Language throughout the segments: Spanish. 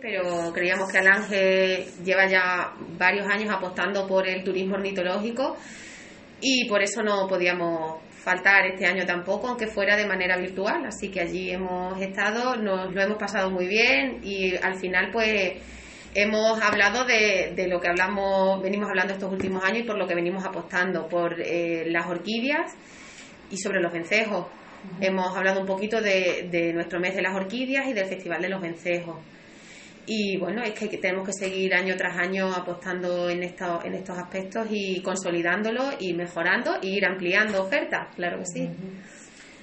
Pero creíamos que Alange lleva ya varios años apostando por el turismo ornitológico y por eso no podíamos faltar este año tampoco, aunque fuera de manera virtual. Así que allí hemos estado, nos lo hemos pasado muy bien y al final pues hemos hablado de, de lo que hablamos, venimos hablando estos últimos años y por lo que venimos apostando, por eh, las orquídeas y sobre los vencejos. Hemos hablado un poquito de, de nuestro mes de las orquídeas y del Festival de los Vencejos. Y bueno, es que tenemos que seguir año tras año apostando en, esto, en estos aspectos y consolidándolo y mejorando e ir ampliando ofertas, claro que sí.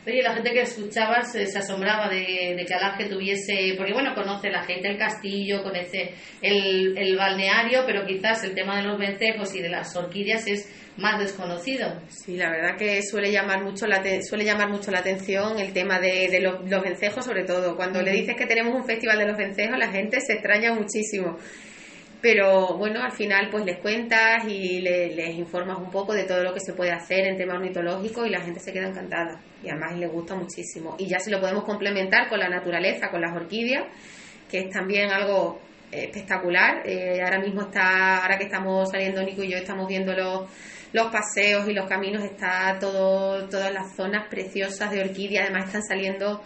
Oye, la gente que escuchaba se, asombraba de, de, que Alange tuviese, porque bueno, conoce la gente el castillo, conoce el, el balneario, pero quizás el tema de los vencejos y de las orquídeas es más desconocido. Sí, la verdad que suele llamar mucho la, suele llamar mucho la atención el tema de, de los, los, vencejos, sobre todo. Cuando le dices que tenemos un festival de los vencejos, la gente se extraña muchísimo. Pero bueno, al final pues les cuentas y le, les informas un poco de todo lo que se puede hacer en tema ornitológico y la gente se queda encantada. Y además les gusta muchísimo. Y ya se lo podemos complementar con la naturaleza, con las orquídeas, que es también algo espectacular. Eh, ahora mismo está, ahora que estamos saliendo Nico y yo, estamos viendo los los paseos y los caminos, está todo, todas las zonas preciosas de orquídea, además están saliendo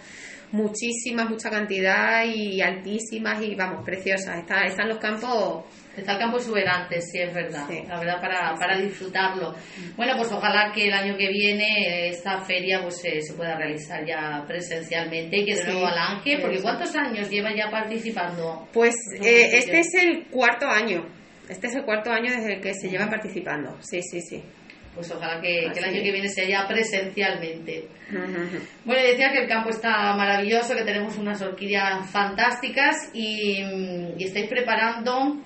muchísimas, mucha cantidad y altísimas y vamos, preciosas. Está, están los campos Está el campo exuberante, sí, es verdad. La verdad, para, para disfrutarlo. Bueno, pues ojalá que el año que viene esta feria pues se, se pueda realizar ya presencialmente y que de sí, nuevo Alange, porque ¿cuántos años lleva ya participando? Pues eh, este es el cuarto año. Este es el cuarto año desde el que se lleva participando. Sí, sí, sí. Pues ojalá que, que el año que viene sea ya presencialmente. Bueno, decía que el campo está maravilloso, que tenemos unas orquídeas fantásticas y, y estáis preparando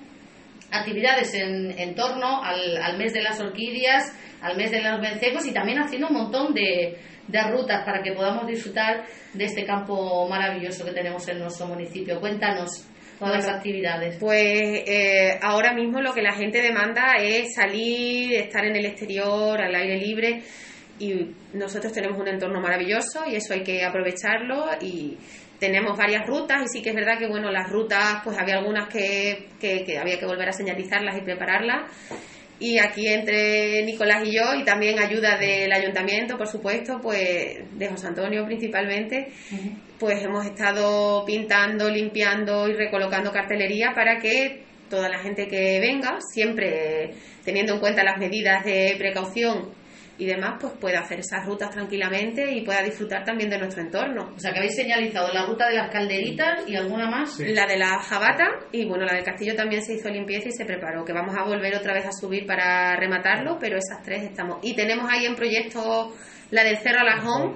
actividades en, en torno al, al, mes de las orquídeas, al mes de los vencejos y también haciendo un montón de, de, rutas para que podamos disfrutar de este campo maravilloso que tenemos en nuestro municipio. Cuéntanos todas bueno, las actividades. Pues eh, ahora mismo lo que la gente demanda es salir, estar en el exterior, al aire libre y nosotros tenemos un entorno maravilloso y eso hay que aprovecharlo y tenemos varias rutas y sí que es verdad que bueno las rutas pues había algunas que, que, que, había que volver a señalizarlas y prepararlas y aquí entre Nicolás y yo y también ayuda del ayuntamiento por supuesto pues de José Antonio principalmente uh -huh. pues hemos estado pintando limpiando y recolocando cartelería para que toda la gente que venga siempre teniendo en cuenta las medidas de precaución y demás, pues pueda hacer esas rutas tranquilamente y pueda disfrutar también de nuestro entorno. O sea, que habéis señalizado la ruta de las calderitas y alguna más. Sí. La de la jabata y bueno, la del castillo también se hizo limpieza y se preparó, que vamos a volver otra vez a subir para rematarlo, pero esas tres estamos. Y tenemos ahí en proyecto la del Cerro Alajón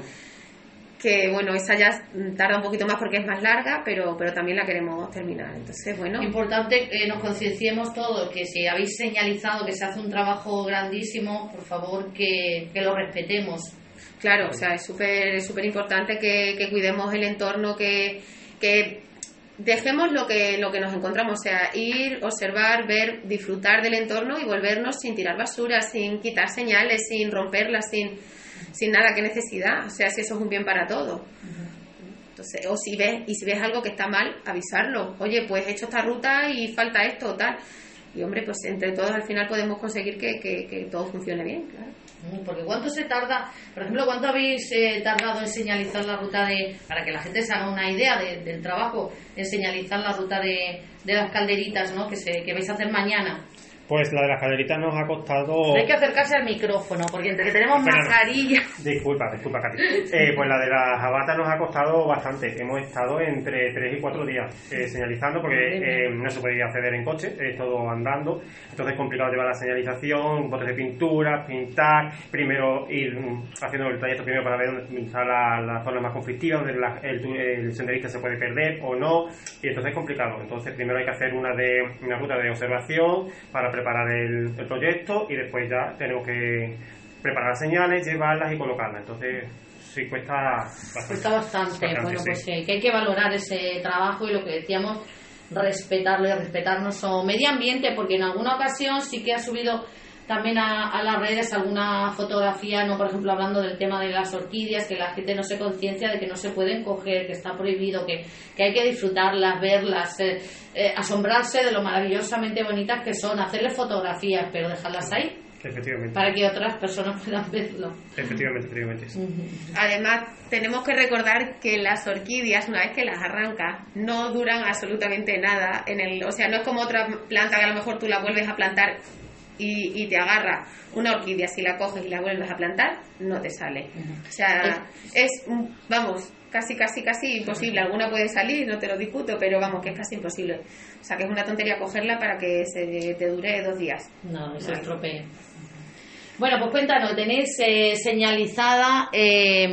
que bueno, esa ya tarda un poquito más porque es más larga, pero, pero también la queremos terminar. Entonces, bueno. Importante que nos concienciemos todos, que si habéis señalizado que se hace un trabajo grandísimo, por favor que, que lo respetemos. Claro, o sea, es súper súper importante que, que, cuidemos el entorno, que, que dejemos lo que, lo que nos encontramos, o sea, ir, observar, ver, disfrutar del entorno y volvernos sin tirar basura, sin quitar señales, sin romperlas, sin sin nada que necesidad, o sea, si eso es un bien para todos. Entonces, o si ves, y si ves algo que está mal, avisarlo. Oye, pues he hecho esta ruta y falta esto o tal. Y hombre, pues entre todos al final podemos conseguir que, que, que todo funcione bien, claro. Porque ¿cuánto se tarda, por ejemplo, cuánto habéis eh, tardado en señalizar la ruta de, para que la gente se haga una idea de, del trabajo, en señalizar la ruta de, de las calderitas, ¿no? Que, se, que vais a hacer mañana? Pues la de las calderitas nos ha costado. Hay que acercarse al micrófono, porque entre que tenemos Pero, mascarilla. Disculpa, disculpa, Katy. Eh, pues la de las jabatas nos ha costado bastante. Hemos estado entre 3 y 4 días eh, señalizando, porque eh, no se podía acceder en coche, es todo andando. Entonces es complicado llevar la señalización, botes de pintura, pintar. Primero ir haciendo el trayecto primero para ver dónde están las la zonas más conflictivas, donde la, el, el, senderista se puede perder o no. Y entonces es complicado. Entonces primero hay que hacer una, de, una ruta de observación para preparar el, el, proyecto y después ya tenemos que preparar las señales, llevarlas y colocarlas. Entonces, sí, cuesta bastante. Cuesta bastante. bastante bueno, sí. pues eh, que hay que valorar ese trabajo y lo que decíamos, respetarlo y respetar nuestro medio ambiente, porque en alguna ocasión sí que ha subido también a, las redes alguna fotografía, no por ejemplo hablando del tema de las orquídeas, que la gente no se conciencia de que no se pueden coger, que está prohibido, que, hay que disfrutarlas, verlas, eh, eh, asombrarse de lo maravillosamente bonitas que son, hacerle fotografías, pero dejarlas ahí Efectivamente. Para que otras personas puedan verlo. Efectivamente, efectivamente. Además, tenemos que recordar que las orquídeas, una vez que las arrancas, no duran absolutamente nada. En el, o sea, no es como otra planta que a lo mejor tú la vuelves a plantar y, te agarra una orquídea, si la coges y la vuelves a plantar, no te sale. O sea, es, vamos, casi, casi, casi imposible. Alguna puede salir, no te lo discuto, pero vamos, que es casi imposible. O sea, que es una tontería cogerla para que se te dure dos días. No, se estropee. Bueno, pues cuéntanos, tenéis eh, señalizada eh,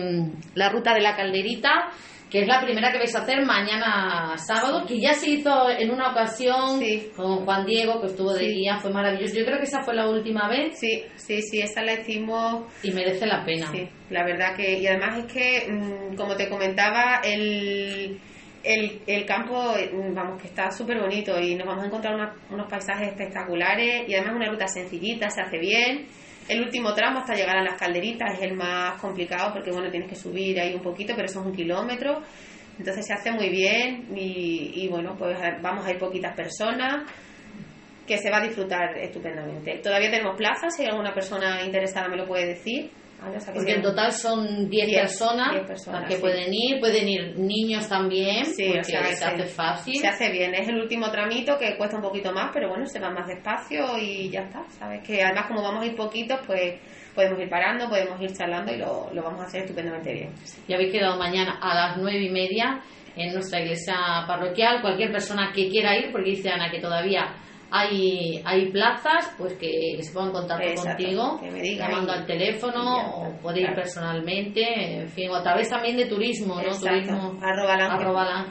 la ruta de la calderita, que es la primera que vais a hacer mañana sábado, que ya se hizo en una ocasión con Juan Diego, que estuvo de guía, fue maravilloso. Yo creo que esa fue la última vez. Sí, sí, sí, esa la hicimos. Y merece la pena. Sí, la verdad que, y además es que, mm, como te comentaba, el... El, el, campo, mm, vamos, que está súper bonito y nos vamos a encontrar unos paisajes espectaculares y además una ruta sencillita, se hace bien el último tramo hasta llegar a las calderitas es el más complicado porque bueno, tienes que subir ahí un poquito, pero eso es un kilómetro. Entonces se hace muy bien y, bueno, pues vamos a ir poquitas personas que se va a disfrutar estupendamente. Todavía tenemos plazas, si alguna persona interesada me lo puede decir. Porque en total son 10 personas, las que pueden ir, pueden ir niños también, porque se, hace fácil. Se hace bien, es el último tramito que cuesta un poquito más, pero bueno, se va más despacio y ya está, ¿sabes? Que además como vamos a ir poquitos, pues podemos ir parando, podemos ir charlando y lo, lo vamos a hacer estupendamente bien. Y habéis quedado mañana a las nueve y media en nuestra iglesia parroquial, cualquier persona que quiera ir, porque dice Ana que todavía hay, hay plazas pues que, se pongan en contacto contigo. llamando al teléfono o puede ir personalmente. En fin o a través también de turismo no turismo arroba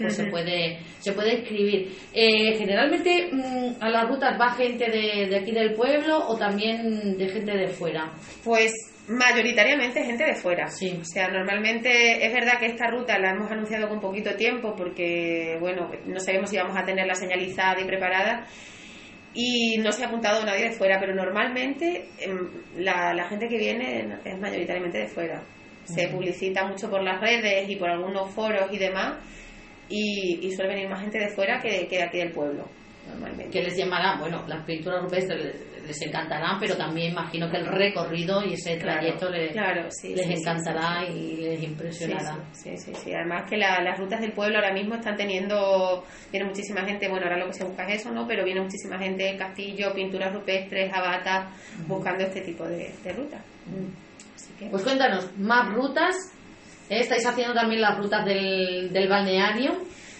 pues se puede se puede escribir. Eh, generalmente mm, a las rutas va gente de, de aquí del pueblo o también de gente de fuera. Pues Mayoritariamente gente de fuera. Sí. O sea, normalmente es verdad que esta ruta la hemos anunciado con poquito tiempo porque, bueno, no sabemos si vamos a tenerla señalizada y preparada y no se ha apuntado nadie de fuera, pero normalmente em, la, la gente que viene es mayoritariamente de fuera. Se publicita mucho por las redes y por algunos foros y demás y, suele venir más gente de fuera que, que de aquí del pueblo. Normalmente. Que les llamará, bueno, las pinturas rupestres les encantarán, pero también imagino que el recorrido y ese trayecto les, encantará y les impresionará. Sí, sí, sí. Además que las rutas del pueblo ahora mismo están teniendo, viene muchísima gente, bueno, ahora lo que se busca es eso, ¿no? Pero viene muchísima gente castillo, pinturas rupestres, abatas, buscando este tipo de, rutas. Pues cuéntanos, más rutas. ¿eh? ¿Estáis haciendo también las rutas del, del balneario?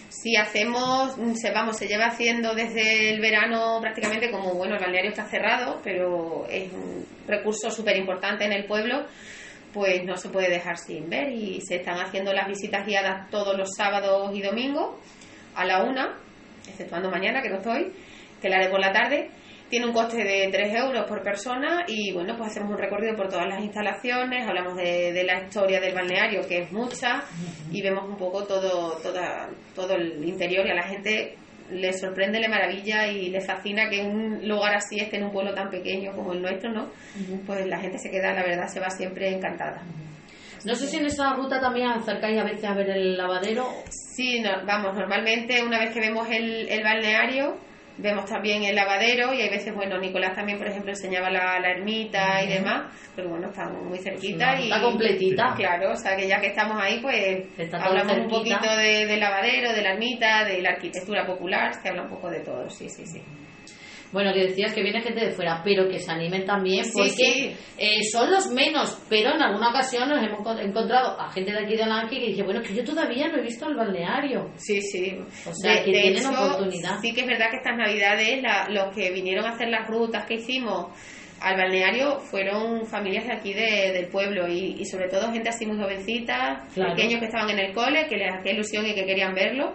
Si hacemos, se, vamos, se lleva haciendo desde el verano prácticamente como, bueno, el balneario está cerrado, pero es un recurso súper importante en el pueblo, pues no se puede dejar sin ver. Y se están haciendo las visitas guiadas todos los sábados y domingos a la una, exceptuando mañana que no estoy, que la haré por la tarde tiene un coste de 3 euros por persona y bueno, pues hacemos un recorrido por todas las instalaciones, hablamos de, la historia del balneario, que es mucha, y vemos un poco todo, toda, todo el interior y a la gente le sorprende, le maravilla y le fascina que un lugar así esté en un pueblo tan pequeño como el nuestro, ¿no? Pues la gente se queda, la verdad, se va siempre encantada. No sé si en esa ruta también acercáis a veces a ver el lavadero. Sí, vamos, normalmente una vez que vemos el, el balneario, Vemos también el lavadero y hay veces, bueno, Nicolás también, por ejemplo, enseñaba la, la ermita y demás, pero bueno, está muy cerquita. y Está completita. Claro, o sea que ya que estamos ahí, pues hablamos un poquito de, del lavadero, de la ermita, de la arquitectura popular, se habla un poco de todo, sí, sí, sí. Bueno, que decías que viene gente de fuera, pero que se animen también, porque eh, son los menos, pero en alguna ocasión nos hemos encontrado a gente de aquí de Alanqui que dice, bueno, que yo todavía no he visto el balneario. Sí, sí. O sea, que tienen oportunidad. Sí que es verdad que estas navidades los que vinieron a hacer las rutas que hicimos al balneario fueron familias de aquí del pueblo y, sobre todo gente así muy jovencita, pequeños que estaban en el cole, que les hacía ilusión y que querían verlo.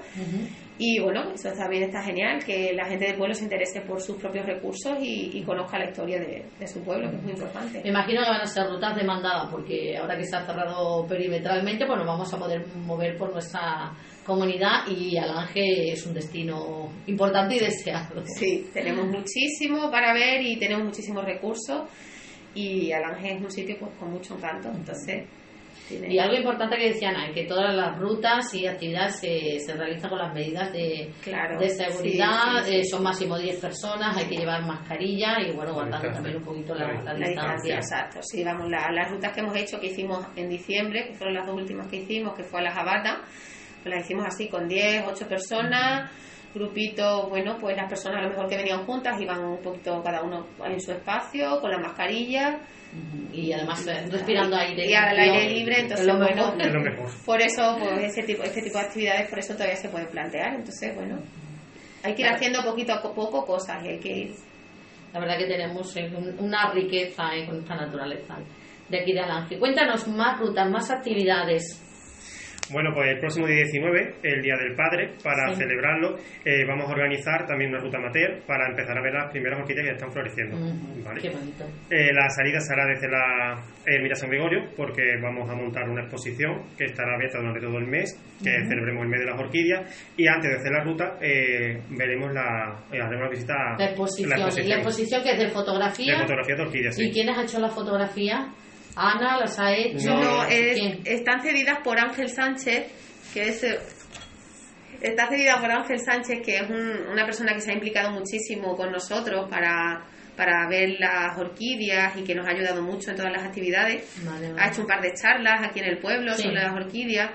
Y bueno, eso también está genial, que la gente del pueblo se interese por sus propios recursos y, conozca la historia de, su pueblo, que es muy importante. Me imagino que van a ser rutas demandadas, porque ahora que se ha cerrado perimetralmente, bueno, vamos a poder mover por nuestra comunidad y Alange es un destino importante y deseado. Sí, tenemos muchísimo para ver y tenemos muchísimos recursos y Alange es un sitio pues con mucho encanto, entonces... Y algo importante que decían, que todas las rutas y actividades se, se realizan con las medidas de, de seguridad, eh, son máximo 10 personas, hay que llevar mascarilla y bueno, guardando también un poquito la, distancia. Exacto, sí, vamos, las rutas que hemos hecho, que hicimos en diciembre, que fueron las dos últimas que hicimos, que fue a la Jabata, pues las hicimos así con 10, 8 personas, grupito, bueno, pues las personas a lo mejor que venían juntas iban un poquito cada uno en su espacio, con la mascarilla. Y además eh, respirando aire y al aire libre, entonces bueno, por eso pues ese tipo, este tipo de actividades por eso todavía se pueden plantear, entonces bueno, hay que ir haciendo poquito a poco cosas y hay que ir. La verdad que tenemos eh, una riqueza con esta naturaleza de aquí de Alange. Cuéntanos más rutas, más actividades bueno, pues el próximo día 19, el Día del Padre, para celebrarlo, eh, vamos a organizar también una ruta amateur para empezar a ver las primeras orquídeas que están floreciendo. Qué bonito. Eh, la salida será desde la Ermita San Gregorio, porque vamos a montar una exposición que estará abierta durante todo el mes, que celebremos el mes de las orquídeas, y antes de hacer la ruta eh, veremos la, haremos la visita la exposición. la exposición. La exposición que es de fotografía. De fotografía de orquídeas, ¿Y quiénes ha hecho la fotografía? Ana las ha hecho. No, están cedidas por Ángel Sánchez, que es. Está cedida por Ángel Sánchez, que es una persona que se ha implicado muchísimo con nosotros para, para ver las orquídeas y que nos ha ayudado mucho en todas las actividades. Ha hecho un par de charlas aquí en el pueblo sobre las orquídeas.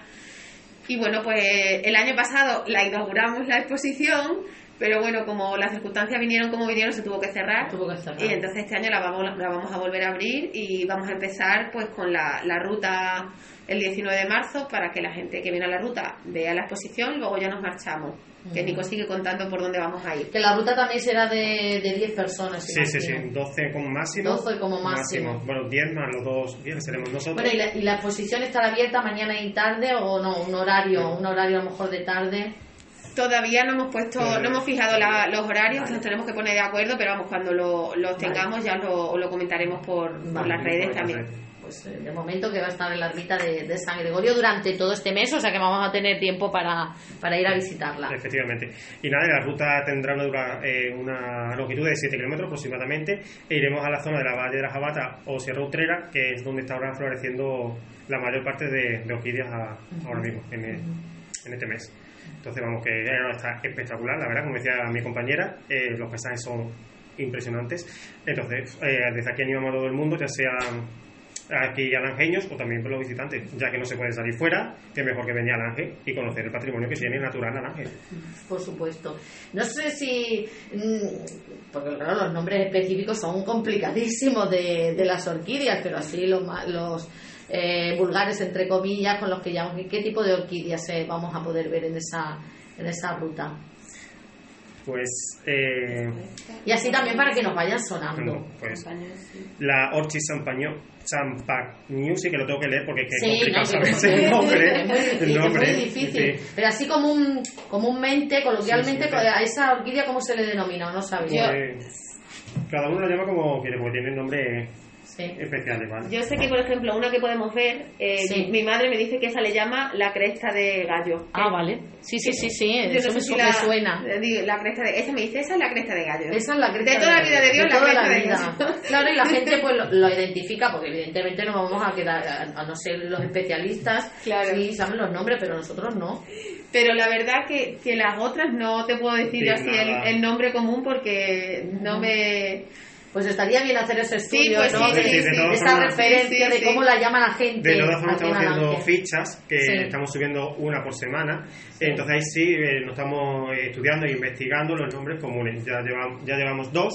Y bueno, pues el año pasado la inauguramos la exposición pero bueno, como las circunstancias vinieron como vinieron, se tuvo que cerrar. Y entonces este año la vamos, la vamos a volver a abrir y vamos a empezar pues con la, la ruta el 19 de marzo para que la gente que viene a la ruta vea la exposición y luego ya nos marchamos. Que Nico sigue contando por dónde vamos a ir. Que la ruta también será de, de 10 personas. Sí, sí, sí, 12 como máximo. 12 como máximo. Bueno, 10 más los dos 10 seremos nosotros. Bueno, ¿y la, ¿y la exposición estará abierta mañana y tarde o no? Un horario, un horario a lo mejor de tarde. Todavía no hemos puesto, no hemos fijado los horarios, nos tenemos que poner de acuerdo, pero vamos, cuando los tengamos ya lo, lo comentaremos por, las redes también. Pues eh, de momento que va a estar en la ermita de, San Gregorio durante todo este mes, o sea que vamos a tener tiempo para, para ir a visitarla. Efectivamente. Y nada, la ruta tendrá una, eh, una longitud de 7 kilómetros aproximadamente e iremos a la zona de la Valle de la Jabata o Sierra Utrera, que es donde está ahora floreciendo la mayor parte de, orquídeas ahora mismo, en, en este mes. Entonces, vamos, que está espectacular, la verdad, como decía mi compañera, eh, los paisajes son impresionantes. Entonces, eh, desde aquí animamos a todo el mundo, ya sean aquí alangeños o también por los visitantes, ya que no se puede salir fuera, que mejor que venir al Ángel y conocer el patrimonio que tiene natural al Ángel. Por supuesto. No sé si, mm, porque claro, los nombres específicos son complicadísimos de, de las orquídeas, pero así los, los eh, vulgares, entre comillas, con los que llamamos. ¿Qué tipo de orquídeas eh, vamos a poder ver en esa, en esa ruta? Pues. Eh, y así también para que nos vayan sonando. Pues, la Orchis Champagne, sí que lo tengo que leer porque es complicado saber el nombre. Es muy difícil. Pero así como un, comúnmente, coloquialmente, a esa orquídea, ¿cómo se le denomina? No sabía. Pues, cada uno la llama como quiere, porque tiene el nombre yo sé que, por ejemplo, una que podemos ver, eh, mi madre me dice que esa le llama la cresta de gallo. Ah, vale. Sí, sí, sí, sí. Eso me, suena. La cresta de, esa me dice, esa es la cresta de gallo. Esa es la cresta de, toda la vida de Dios, la cresta de gallo. Claro, y la gente pues lo, identifica, porque evidentemente no vamos a quedar, a, no ser los especialistas, claro. sí saben los nombres, pero nosotros no. Pero la verdad que, que las otras no te puedo decir así el, el, nombre común porque no me pues estaría bien hacer ese estudio, pues ¿no? esa referencia de cómo la llama la gente. De todas formas, estamos haciendo fichas que estamos subiendo una por semana. Entonces ahí sí eh, nos estamos estudiando e investigando los nombres comunes. Ya llevamos, ya llevamos dos.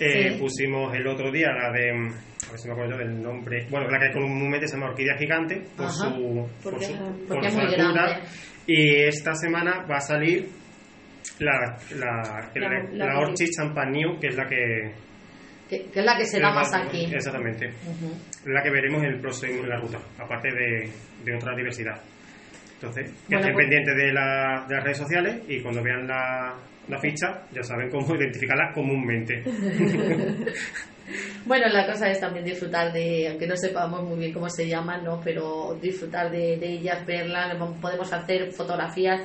Eh, pusimos el otro día la de. A ver si me acuerdo del nombre. Bueno, la que comúnmente se llama orquídea gigante por su, por, su, por su altura. Y esta semana va a salir la, la, la, la, Orchid Champagne, que es la que que, es la que se da más aquí. Exactamente. La que veremos en el próximo en la ruta, aparte de, de otra diversidad. Entonces, que estén pues- pendientes de, la- de las redes sociales y cuando vean la, la ficha ya saben cómo identificarla comúnmente. Bueno, la cosa es también disfrutar de, aunque no sepamos muy bien cómo se llaman, ¿no? Pero disfrutar de, de ellas, verlas, podemos hacer fotografías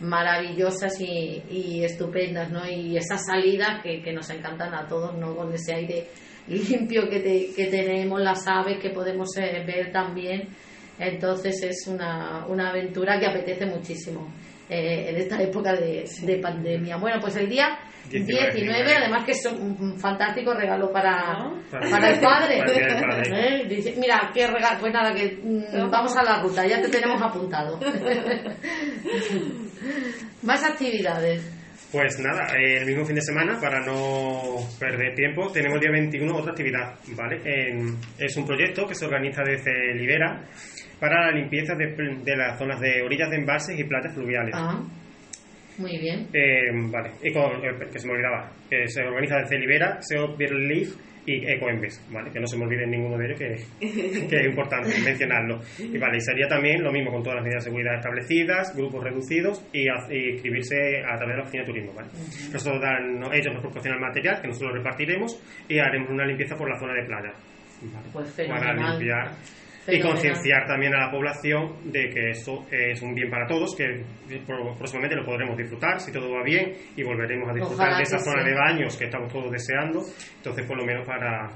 maravillosas y, y estupendas, ¿no? Y esas salidas que, que nos encantan a todos, ¿no? Con ese aire limpio que, te- que tenemos, las aves que podemos eh, ver también. Entonces es una, una aventura que apetece muchísimo eh, en esta época de, de pandemia. Bueno, pues el día 19, 19, además que es un, fantástico regalo para, ¿No? para el padre. Para el padre. ¿Eh? Dice, mira, qué regalo. Pues nada, que mm, vamos a la ruta, ya te tenemos apuntado. Más actividades. Pues nada, eh, el mismo fin de semana, para no perder tiempo, tenemos el día 21 otra actividad, ¿vale? En- es un proyecto que se organiza desde Libera para la limpieza de, de las zonas de orillas de embalses y playas fluviales. Ah, muy bien. Eh, vale, y con- eh, que se me olvidaba, que se organiza desde Libera, SEO Leaf y Ecoembes, ¿vale? Que no se me olvide ninguno de ellos, que, que es importante mencionarlo. Y vale, y sería también lo mismo con todas las medidas de seguridad establecidas, grupos reducidos y, y inscribirse a través de la oficina de turismo, ¿vale? Nosotros dan, no- ellos nos proporcionan el material, que nosotros lo repartiremos y haremos una limpieza por la zona de playa. ¿vale? Pues Para limpiar y concienciar también a la población de que esto es un bien para todos, que próximamente lo podremos disfrutar si todo va bien y volveremos a disfrutar Ojalá de esa zona de baños que estamos todos deseando. Entonces, por lo menos para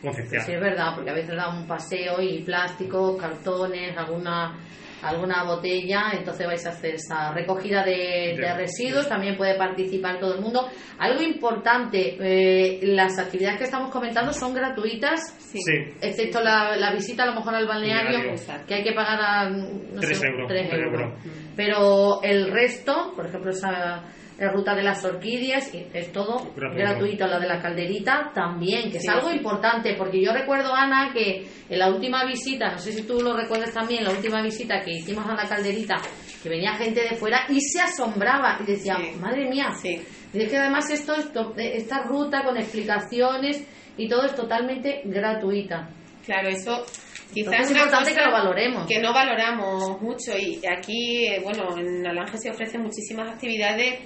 concienciar. Sí, es verdad, porque a veces da un paseo y plásticos, cartones, alguna alguna botella, entonces vais a hacer esa recogida de, residuos, también puede participar todo el mundo. Algo importante, eh, las actividades que estamos comentando son gratuitas, Sí. Sí. excepto la, la visita a lo mejor al balneario, que hay que pagar a, no Tres sé, euros, tres tres euros. euros. Pero el resto, por ejemplo, esa la ruta de las orquídeas, y es todo Gratuito. gratuito. La de la calderita también, que Sí, es algo sí. importante, porque yo recuerdo, Ana, que en la última visita, no sé si tú lo recuerdas también, la última visita que hicimos a la calderita, que venía gente de fuera y se asombraba y decía, Sí. madre mía, Sí. y es que además esto, es to- esta ruta con explicaciones y todo es totalmente gratuita. Claro, eso quizás es importante que lo valoremos. que no valoramos mucho y aquí, eh, bueno, en Alange se ofrecen muchísimas actividades,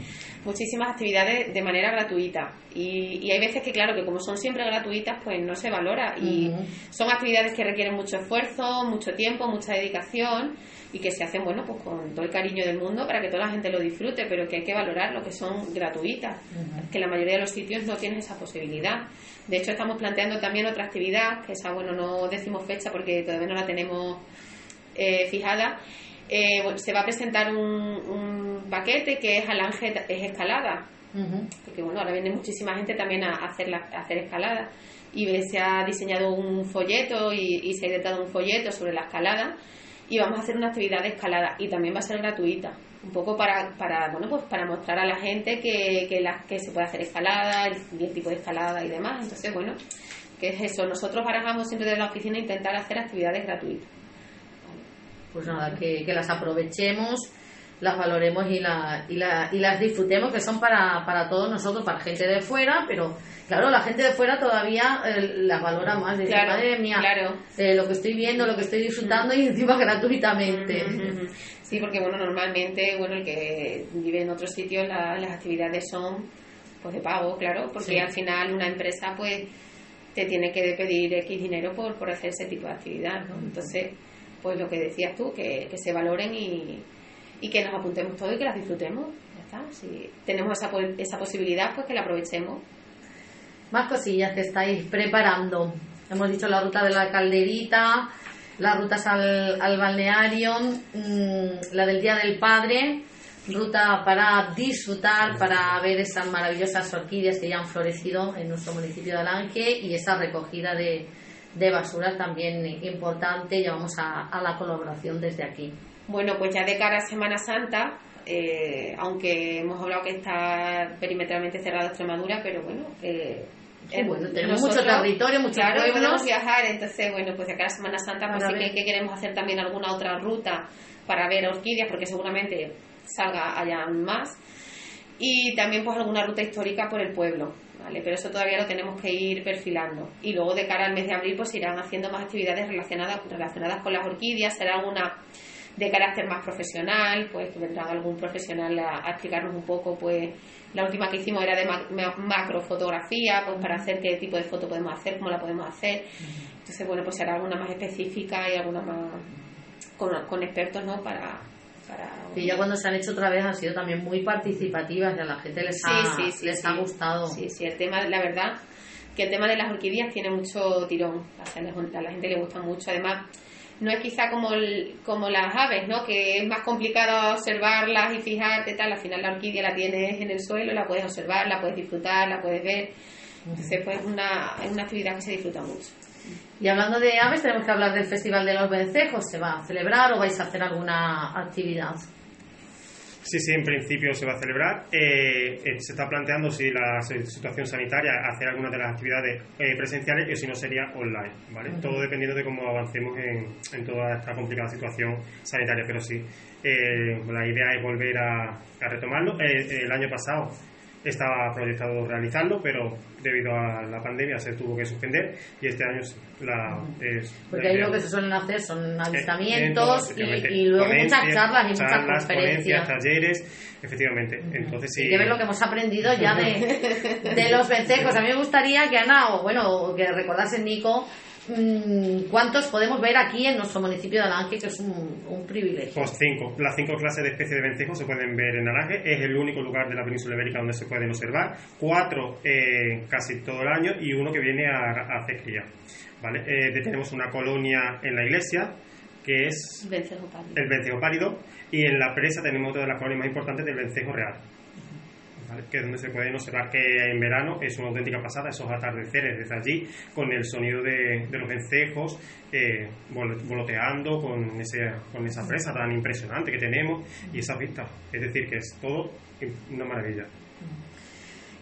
muchísimas actividades de manera gratuita. Y, y hay veces que claro que como son siempre gratuitas pues no se valora y son actividades que requieren mucho esfuerzo, mucho tiempo, mucha dedicación y que se hacen bueno pues con todo el cariño del mundo para que toda la gente lo disfrute pero que hay que valorar lo que son gratuitas que la mayoría de los sitios no tienen esa posibilidad. De hecho estamos planteando también otra actividad que esa bueno no decimos fecha porque todavía no la tenemos eh, fijada. Eh, bueno, se va a presentar un, un paquete que es Alange es escalada. Ujú. porque bueno, ahora viene muchísima gente también a hacer, la, a hacer escalada. Y se ha diseñado un folleto y, y se ha editado un folleto sobre la escalada. Y vamos a hacer una actividad de escalada. Y también va a ser gratuita. Un poco para, para bueno pues para mostrar a la gente que, que, la- que se puede hacer escalada el, y el tipo de escalada y demás. Entonces bueno que es eso nosotros barajamos siempre desde la oficina intentar hacer actividades gratuitas pues nada, que, que las aprovechemos, las valoremos y, la, y, la, y las disfrutemos, que son para, para todos nosotros, para gente de fuera, pero claro, la gente de fuera todavía eh, las valora más. Dice, Claro, madre mía, claro. eh, lo que estoy viendo, lo que estoy disfrutando y encima gratuitamente. Sí, porque bueno, normalmente, bueno, el que vive en otros sitios, la- las actividades son pues de pago, claro, porque Sí. al final una empresa pues te tiene que pedir X dinero por, por hacer ese tipo de actividad, ¿no? Entonces, pues lo que decías tú, que, que se valoren y, y que nos apuntemos todo y que las disfrutemos, ya está. Si tenemos esa, esa posibilidad, pues que la aprovechemos. Más cosillas que estáis preparando. Hemos dicho la ruta de la calderita, las rutas al, al balneario, mm, la del Día del Padre, ruta para disfrutar, para ver esas maravillosas orquídeas que ya han florecido en nuestro municipio de Alange y esa recogida de, de basura también importante. Llevamos a, a la colaboración desde aquí. Bueno, pues ya de cara a Semana Santa, eh, aunque hemos hablado que está perimetralmente cerrada Extremadura, pero bueno, eh, Sí, eh, bueno, tenemos nosotros, mucho territorio, muchos claro, pueblos. podemos viajar, entonces, bueno, pues de cara a Semana Santa, pues sí que, que queremos hacer también alguna otra ruta para ver orquídeas, porque seguramente salga allá más, y también pues alguna ruta histórica por el pueblo. ¿Vale? Pero eso todavía lo tenemos que ir perfilando. Y luego de cara al mes de abril pues irán haciendo más actividades relacionadas, relacionadas con las orquídeas, será alguna de carácter más profesional, pues vendrá algún profesional a, explicarnos un poco, pues la última que hicimos era de macrofotografía, pues para hacer qué tipo de foto podemos hacer, cómo la podemos hacer. Entonces, bueno, pues será alguna más específica y alguna más con, expertos, ¿no? Para, y ya cuando se han hecho otra vez han sido también muy participativas a la gente les ha, les ha gustado. Sí, sí, el tema, la verdad, que el tema de las orquídeas tiene mucho tirón, a la gente le gusta mucho. Además, no es quizá como, como las aves, ¿no? Que es más complicado observarlas y fijarte, tal. Al final la orquídea la tienes en el suelo, la puedes observar, la puedes disfrutar, la puedes ver. Entonces, pues una, es una actividad que se disfruta mucho. Y hablando de aves, tenemos que hablar del Festival de los Vencejos. ¿Se va a celebrar o vais a hacer alguna actividad? Sí, sí, en principio se va a celebrar. Eh, eh, se está planteando si la situación sanitaria hacer alguna de las actividades eh, presenciales y si no sería online, ¿vale? Todo dependiendo de cómo avancemos en, en, toda esta complicada situación sanitaria, pero sí, la idea es volver a, a retomarlo. el año pasado estaba proyectado realizarlo, pero debido a la pandemia se tuvo que suspender y este año la, es... Porque ahí lo que se suelen hacer son avistamientos y, luego muchas charlas y muchas conferencias. talleres, efectivamente. Entonces sí... Hay que ver lo que hemos aprendido ya de, de los vencejos. A mí me gustaría que Ana, o bueno, que recordase Nico, ¿Cuántos podemos ver aquí en nuestro municipio de Alange, que es un, privilegio? Pues cinco. Las cinco clases de especies de vencejos se pueden ver en Alange. Es el único lugar de la península ibérica donde se pueden observar. Cuatro eh, casi todo el año y uno que viene a, hacer cría. ¿Vale? Eh, tenemos una colonia en la iglesia que es el vencejo pálido y en la presa tenemos otra de las colonias más importantes del vencejo real que es donde se pueden observar que en verano es una auténtica pasada esos atardeceres desde allí, con el sonido de, los vencejos, eh, voloteando con, ese, con esa presa tan impresionante que tenemos y esa vista. Es decir, que es todo una maravilla.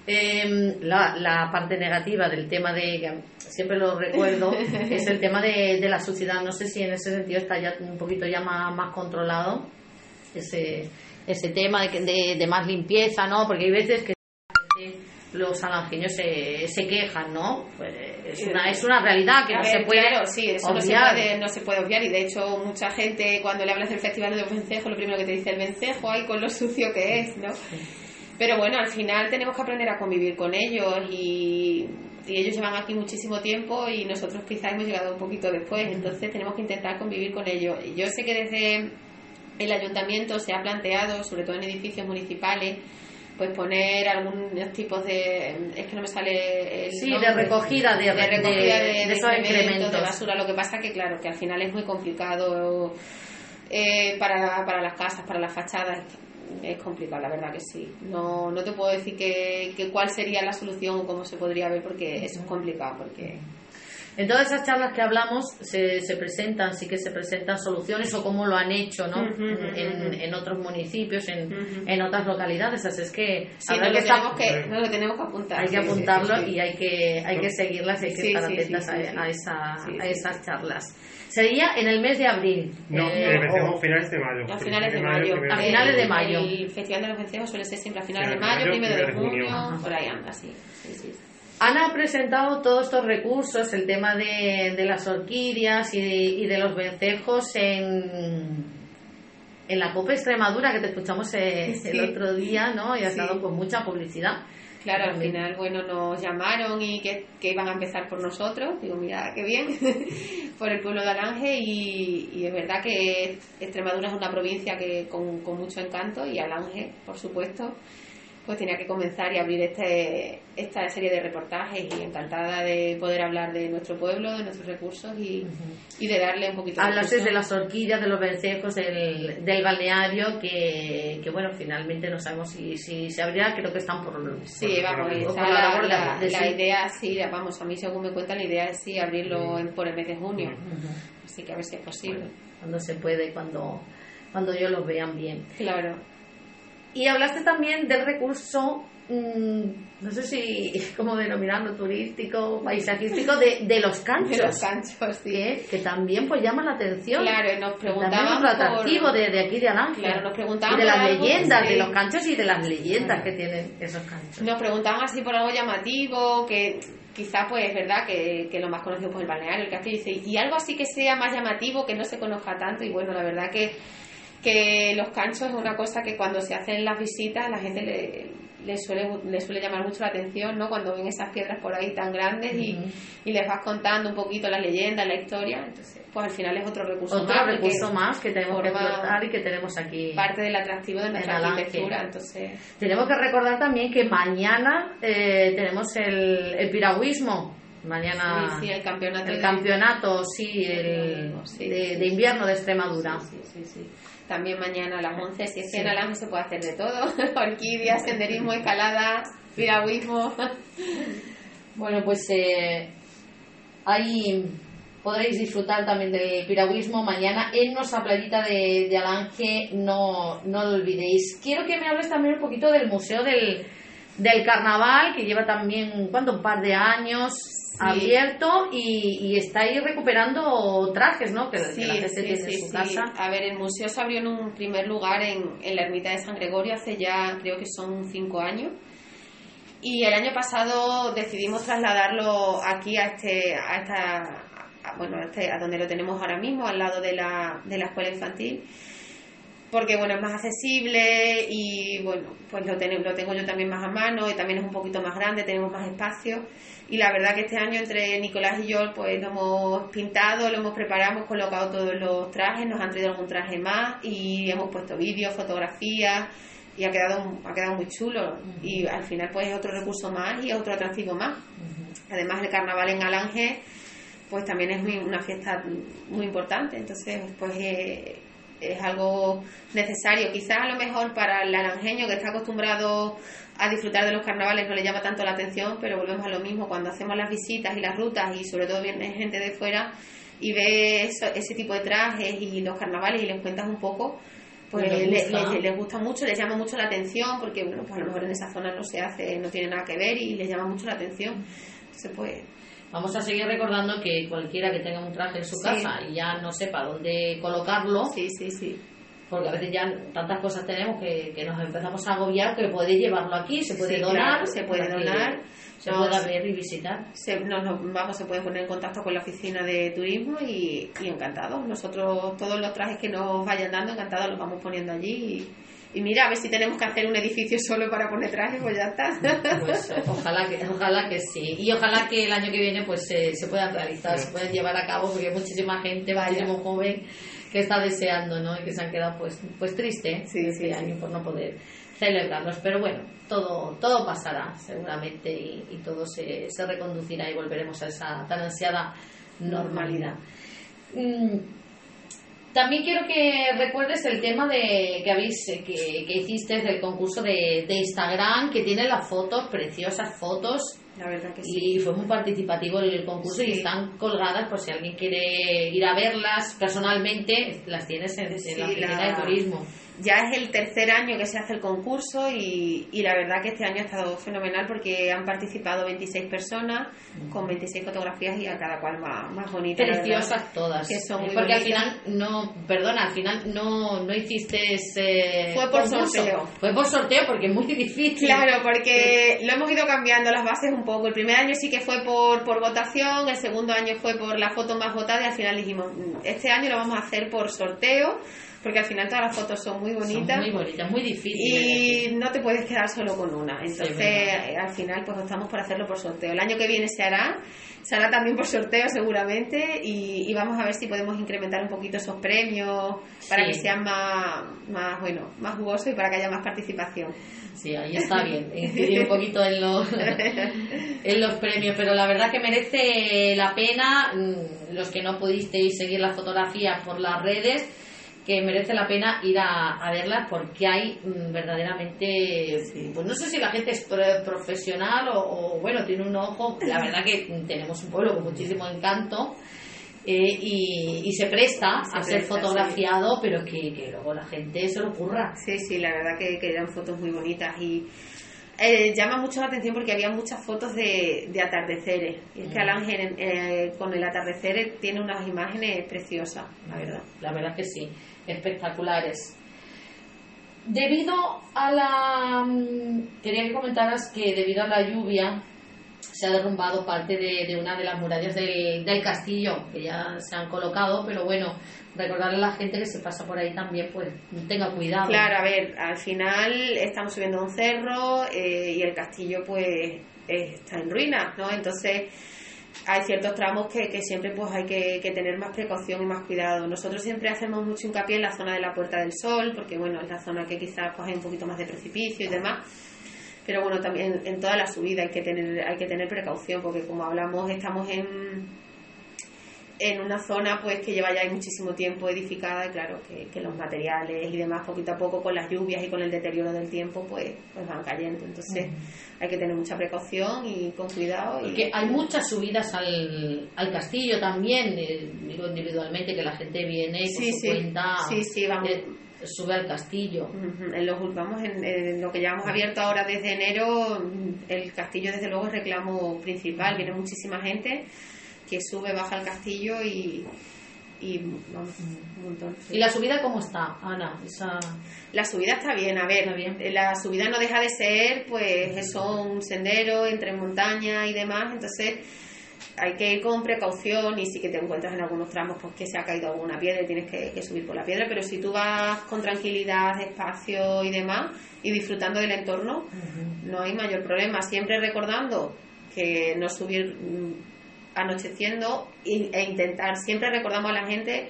Em, la, parte negativa del tema de, siempre lo recuerdo, es el tema de, la suciedad. No sé si en ese sentido está ya un poquito ya más, más controlado ese, ese tema de, de, más limpieza, ¿no? Porque hay veces que los alangeños se, se quejan, ¿no? Pues es una, es una realidad que no se puede claro, sí, eso No, se puede, no se puede obviar y de hecho mucha gente cuando le hablas del Festival de los Vencejos lo primero que te dice el vencejo, ay, con lo sucio que es, ¿no? Pero bueno, al final tenemos que aprender a convivir con ellos y, y ellos llevan aquí muchísimo tiempo y nosotros quizás hemos llegado un poquito después, entonces tenemos que intentar convivir con ellos. Yo sé que desde el ayuntamiento se ha planteado, sobre todo en edificios municipales, pues poner algunos tipos de es que no me sale el sí de recogida de, de recogida de, de, basura. Lo que pasa que claro que al final es muy complicado eh, para, para las casas para las fachadas. Es complicado la verdad que sí. No no te puedo decir que, que cuál sería la solución o cómo se podría ver porque eso es complicado porque en todas esas charlas que hablamos se, se presentan, sí que se presentan soluciones o cómo lo han hecho ¿no? en, en, otros municipios, en, en otras localidades. Así es que, sí, no, que, tenemos que no lo tenemos que apuntar. Hay que apuntarlo y hay que, hay que seguirlas y hay que estar atentas a, a, esa, a esas charlas. Sería en el mes de abril. No, eh, a finales de mayo. A finales de mayo. A finales de mayo. El Festival de los Vencejos suele ser siempre a finales de mayo, primero de junio, por ahí anda, sí. sí, sí. Ana ha presentado todos estos recursos, el tema de, de las orquídeas y de, y de, los vencejos en, en la Copa Extremadura, que te escuchamos eh, el, otro día, ¿no? Y ha estado con mucha publicidad. Claro, al final, bueno, nos llamaron y que, que, iban a empezar por nosotros. Digo, mira, qué bien, por el pueblo de Alange. Y, y, es verdad que Extremadura es una provincia que con, con mucho encanto y Alange, por supuesto pues tenía que comenzar y abrir este, esta serie de reportajes y encantada de poder hablar de nuestro pueblo, de nuestros recursos y, y de darle un poquito Hablaste de las orquídeas, de los vencejos, del, del balneario, que, que, bueno, finalmente no sabemos si, si se abrirá, creo que están por... Sí, vamos, la, la, idea, sí, vamos, a mí según me cuentan, la idea es sí abrirlo por el mes de junio, así que a ver si es posible. cuando se puede y cuando, cuando ellos lo vean bien. Claro. Y hablaste también del recurso, mm, no sé si, ¿cómo denominarlo? Turístico, paisajístico, de, de los canchos. De los canchos, sí. Que, también pues llama la atención. Claro, nos preguntaban. También es atractivo de, de, aquí de Alange. Claro, nos preguntaban. Y de las leyendas de los canchos y de las leyendas que tienen esos canchos. Nos preguntaban así por algo llamativo, que quizá pues es verdad que, que lo más conocido pues el balneario, el castillo, y algo así que sea más llamativo, que no se conozca tanto, y bueno, la verdad que, que los canchos es una cosa que cuando se hacen las visitas la gente le, le suele, le suele llamar mucho la atención, ¿no? Cuando ven esas piedras por ahí tan grandes y, y les vas contando un poquito la leyenda, la historia, entonces pues al final es otro recurso otro más. recurso más que tenemos que explotar y que tenemos aquí. Parte del atractivo de nuestra arquitectura, entonces... Tenemos que recordar también que mañana eh, tenemos el, el piragüismo. Mañana sí, sí, el campeonato, el campeonato sí, el, de, de, invierno de Extremadura. También mañana a las 11, si es que en Alange se puede hacer de todo: orquídeas, senderismo, escalada, piragüismo. bueno, pues eh, ahí podréis disfrutar también del piragüismo mañana en nuestra playita de, de Alange, no, no lo olvidéis. Quiero que me hables también un poquito del Museo del, del Carnaval, que lleva también, ¿cuánto? Un par de años abierto y, y estáis recuperando trajes, ¿no? Que, sí, la gente sí, tiene sí, en su casa. A ver, el museo se abrió en un primer lugar en, en la ermita de San Gregorio hace ya, creo que son cinco años. Y el año pasado decidimos trasladarlo aquí a este, a esta, a, bueno, a, este, a donde lo tenemos ahora mismo, al lado de la, de la escuela infantil porque bueno es más accesible y bueno pues lo, ten, lo tengo yo también más a mano y también es un poquito más grande tenemos más espacio. Y la verdad que este año entre Nicolás y yo pues lo hemos pintado lo hemos preparado hemos colocado todos los trajes nos han traído algún traje más y hemos puesto vídeos fotografías y ha quedado ha quedado muy chulo. Y al final pues es otro recurso más y es otro atractivo más. Además el carnaval en Alange pues también es muy, una fiesta muy importante. Entonces pues eh, es algo necesario. Quizás a lo mejor para el aranjeño que está acostumbrado a disfrutar de los carnavales no le llama tanto la atención, pero volvemos a lo mismo cuando hacemos las visitas y las rutas y sobre todo viene gente de fuera y ve eso, ese tipo de trajes y los carnavales y les cuentas un poco, pues Les les, gusta. les- les gusta mucho, les llama mucho la atención porque bueno, pues a lo mejor en esa zona no se hace, no tiene nada que ver y les llama mucho la atención. Entonces pues Vamos a seguir recordando que cualquiera que tenga un traje en su Sí. casa y ya no sepa dónde colocarlo, sí, sí, sí. porque a veces ya tantas cosas tenemos que, que nos empezamos a agobiar que puede llevarlo aquí, se puede Sí, donar, claro, se puede donar. se sí. ver y visitar. se, nos, nos- vamos, se puede poner en contacto con la oficina de turismo y, y encantados. Nosotros todos los trajes que nos vayan dando, encantados los vamos poniendo allí. Y, y mira, a ver si tenemos que hacer un edificio solo para poner trajes, pues ya está. Pues ojalá que, ojalá que sí. Y ojalá que el año que viene pues se, se puedan realizar, se puedan llevar a cabo, porque muchísima gente, muchísimo joven que está deseando, ¿no? Y que se han quedado pues, pues tristes Sí, este sí, año por no poder celebrarlos. Pero bueno, todo, todo pasará seguramente y, y todo se, se reconducirá y volveremos a esa tan ansiada normalidad. Mm, También quiero que recuerdes el tema de que habéis eh, que, que hiciste del concurso de, de Instagram, que tiene las fotos, preciosas fotos, La verdad que sí. y fue muy participativo el concurso y están colgadas por si alguien quiere ir a verlas personalmente, las tienes en, la oficina la- de turismo. Ya es el tercer año que se hace el concurso y, y la verdad que este año ha estado fenomenal porque han participado 26 personas con 26 fotografías y a cada cual más, más bonita. Preciosas todas. Que son muy Porque al bonitas. final, no, perdona, al final no, no hiciste ese Fue por concurso. sorteo. Fue por sorteo porque es muy difícil. Claro, porque lo hemos ido cambiando las bases un poco. El primer año sí que fue por, por votación, el segundo año fue por la foto más votada y al final dijimos, "Mm, este año lo vamos a hacer por sorteo, porque al final todas las fotos son muy Son bonitas. muy bonitas, muy difíciles. Y no te puedes quedar solo con una. Entonces, al final, pues optamos por hacerlo por sorteo. El año que viene se hará, se hará también por sorteo seguramente, y, y vamos a ver si podemos incrementar un poquito esos premios para Sí. que sean más, más, bueno, más jugosos y para que haya más participación. Sí, ahí está bien, incidir un poquito en los, en los premios, pero la verdad que merece la pena, mm, los que no pudisteis seguir las fotografías por las redes, que merece la pena ir a, a verlas porque hay mm, verdaderamente, pues no sé si la gente es pro- profesional o, o, bueno, tiene un ojo, la verdad que tenemos un pueblo con muchísimo encanto. eh, y, y se presta Se a ser fotografiado, pero que, que luego la gente se lo ocurra. Sí, sí, la verdad que, que eran fotos muy bonitas y eh, llama mucho la atención porque había muchas fotos de, de atardeceres. Y es que Mm. Alange eh, con el atardecer tiene unas imágenes preciosas, la verdad. La verdad que sí, espectaculares. Debido a la... mm, Quería que comentaras que debido a la lluvia se ha derrumbado parte de, una de las murallas del, castillo, que ya se han colocado, pero bueno, recordarle a la gente que se pasa por ahí también, pues tenga cuidado. Claro, a ver, al final estamos subiendo un cerro eh, y el castillo pues está en ruinas, ¿no? Entonces hay ciertos tramos que, que siempre pues hay que, que, tener más precaución y más cuidado. Nosotros siempre hacemos mucho hincapié en la zona de la Puerta del Sol, porque bueno, es la zona que quizás pues hay un poquito más de precipicio y demás. Pero bueno, también en toda la subida hay que tener, hay que tener precaución, porque como hablamos, estamos en en una zona pues que lleva ya muchísimo tiempo edificada y claro que, los materiales y demás poquito a poco con las lluvias y con el deterioro del tiempo pues, pues van cayendo. Entonces hay que tener mucha precaución y con cuidado y que hay muchas subidas al, al castillo también digo individualmente que la gente viene y sí, su cuenta sí, sí, vamos. Sube al castillo. En los vamos en, lo que llevamos abierto ahora desde enero el castillo desde luego es reclamo principal. Viene muchísima gente que sube, baja el castillo y, y vamos, un montón. ¿Y la subida cómo está, Ana? La subida está bien, a ver, la subida no deja de ser, pues, eso, un sendero entre montaña y demás, entonces hay que ir con precaución y sí que te encuentras en algunos tramos pues que se ha caído alguna piedra y tienes que, subir por la piedra, pero si tú vas con tranquilidad, despacio y demás y disfrutando del entorno, no hay mayor problema, siempre recordando que no subir anocheciendo e intentar, siempre recordamos a la gente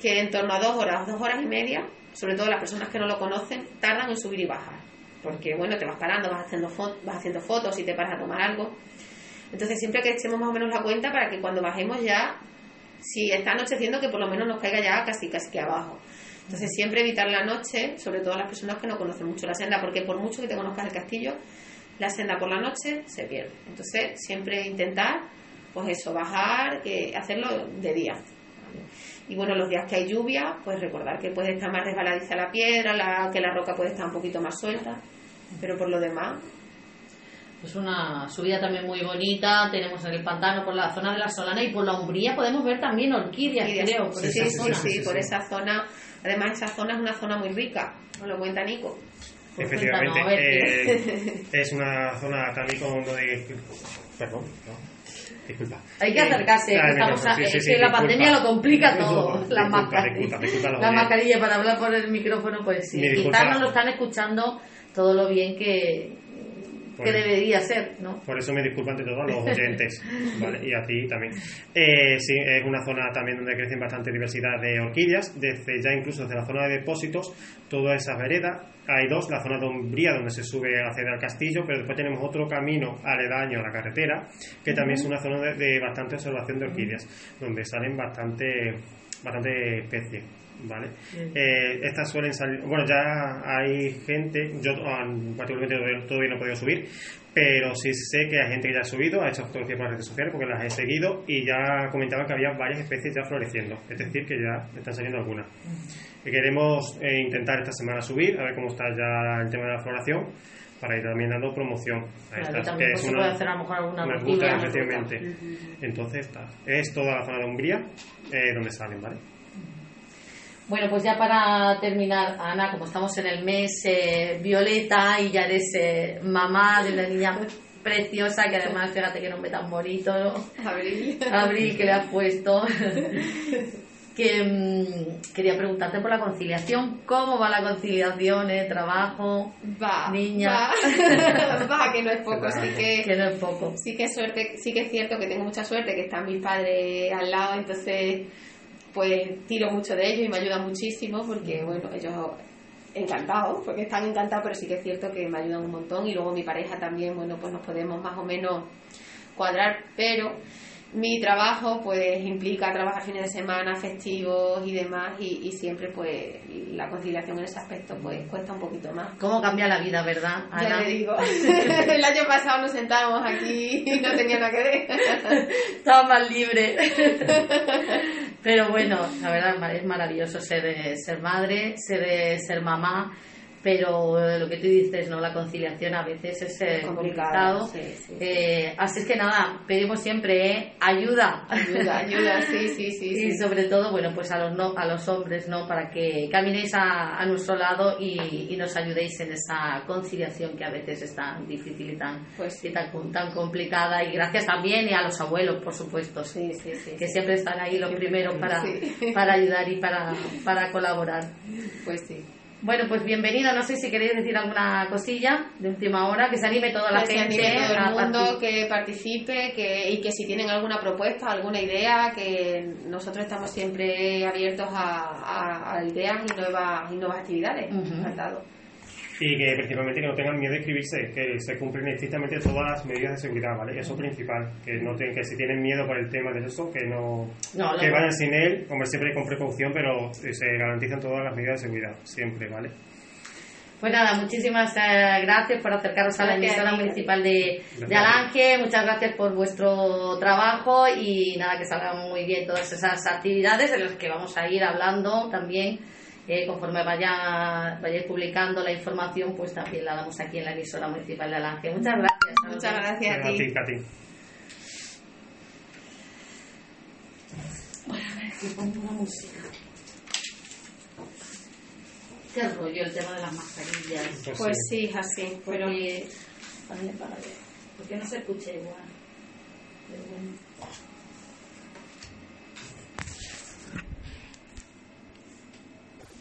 que en torno a dos horas, dos horas y media, sobre todo las personas que no lo conocen, tardan en subir y bajar. Porque bueno, te vas parando, vas haciendo, vas haciendo fotos y te paras a tomar algo. Entonces siempre que echemos más o menos la cuenta para que cuando bajemos ya, si está anocheciendo, que por lo menos nos caiga ya casi casi que abajo. Entonces siempre evitar la noche, sobre todo las personas que no conocen mucho la senda, porque por mucho que te conozcas el castillo, la senda por la noche se pierde. Entonces siempre intentar pues eso, bajar, que hacerlo de día. Y bueno, los días que hay lluvia, pues recordar que puede estar más resbaladiza la piedra, la, que la roca puede estar un poquito más suelta, pero por lo demás. Es una subida también muy bonita, tenemos en el pantano por la zona de la Solana y por la Umbría podemos ver también orquídeas, creo, por sí, esa sí, Sí, por esa zona. Además, esa zona es una zona muy rica, nos lo cuenta Nico. Pues Efectivamente, eh, es una zona también con de... Perdón, ¿no? disculpa. Hay que acercarse, estamos es que la pandemia lo complica todo. la mascarilla para hablar por el micrófono, pues sí. Quizás no lo están escuchando todo lo bien que, que debería ser, ¿no? Por eso me disculpo ante todos los oyentes, ¿vale? Y a ti también. Eh, sí, es una zona también donde crecen bastante diversidad de orquídeas, desde ya incluso desde la zona de depósitos, toda esa vereda. Hay dos, la zona de Umbría, donde se sube a acceder al castillo, pero después tenemos otro camino aledaño a la carretera, que también es una zona de, de bastante observación de orquídeas, donde salen bastante, bastante especies. ¿vale? Eh, estas suelen salir, bueno, ya hay gente, yo ah, particularmente todavía no he podido subir, pero sí sé que hay gente que ya ha subido, ha hecho fotografías por las redes sociales porque las he seguido y ya comentaban que había varias especies ya floreciendo, es decir, que ya están saliendo algunas. Y queremos eh, intentar esta semana subir, a ver cómo está ya el tema de la floración para ir también dando promoción a estas, que es una, hacer a lo mejor alguna ruta, efectivamente. Entonces, está, es toda la zona de Hungría eh, donde salen, ¿vale? Bueno, pues ya para terminar, Ana, como estamos en el mes eh, Violeta y ya eres eh, mamá de una niña preciosa, que además, fíjate que nombre tan bonito, Abril. Abril, que le has puesto. que mm, quería preguntarte por la conciliación. ¿Cómo va la conciliación, eh? Trabajo, va, niña. Va. va, que no es poco, sí que, que no es poco. Sí que es suerte, sí que es cierto que tengo mucha suerte que están mis padres al lado, entonces pues tiro mucho de ellos y me ayudan muchísimo porque, bueno, ellos encantados, porque están encantados, pero sí que es cierto que me ayudan un montón y luego mi pareja también, bueno, pues nos podemos más o menos cuadrar, pero mi trabajo pues implica trabajar fines de semana, festivos y demás y, siempre pues la conciliación en ese aspecto pues cuesta un poquito más. ¿Cómo cambia la vida, verdad? Ya le digo. El año pasado nos sentábamos aquí y no tenía nada que ver. Estaba más libre. Pero bueno, la verdad es maravilloso ser, ser madre, ser, ser mamá pero lo que tú dices, ¿no? La conciliación a veces es, eh, complicado. Eh, así es que nada, pedimos siempre ¿eh? ayuda. Ayuda, ayuda, sí, sí, sí. Y sobre todo, bueno, pues a los, no, a los hombres, ¿no? Para que caminéis a, nuestro lado y, nos ayudéis en esa conciliación que a veces es tan difícil y tan, pues tan, tan complicada. Y gracias también y a los abuelos, por supuesto, sí, sí, sí, que siempre están ahí los primeros para, para ayudar y para, para colaborar. Pues sí. Bueno, pues bienvenido. No sé si queréis decir alguna cosilla de última hora, que se anime toda la gente. Se anime todo el mundo que participe que, y que si tienen alguna propuesta, alguna idea, que nosotros estamos siempre abiertos a, ideas y nuevas, y nuevas actividades. Uh y que principalmente que no tengan miedo de inscribirse, que se cumplen estrictamente todas las medidas de seguridad, ¿vale? Eso es principal, que no que si tienen miedo por el tema de eso, que no, que vayan sin él, como siempre con precaución, pero se garantizan todas las medidas de seguridad, siempre, ¿vale? Pues nada, muchísimas eh, gracias por acercaros a la emisora municipal de, de, Alange, muchas gracias por vuestro trabajo y nada, que salgan muy bien todas esas actividades de las que vamos a ir hablando también conforme vaya, vayáis publicando la información, pues también la damos aquí en la emisora municipal de Alange. Muchas gracias. Muchas gracias a ti. a ti. Bueno, a ver, que pongo una música. Qué rollo el tema de las mascarillas. Pues, pues sí, es así. Porque, pero... Vale, para ver. Porque no se escucha igual. Pero bueno.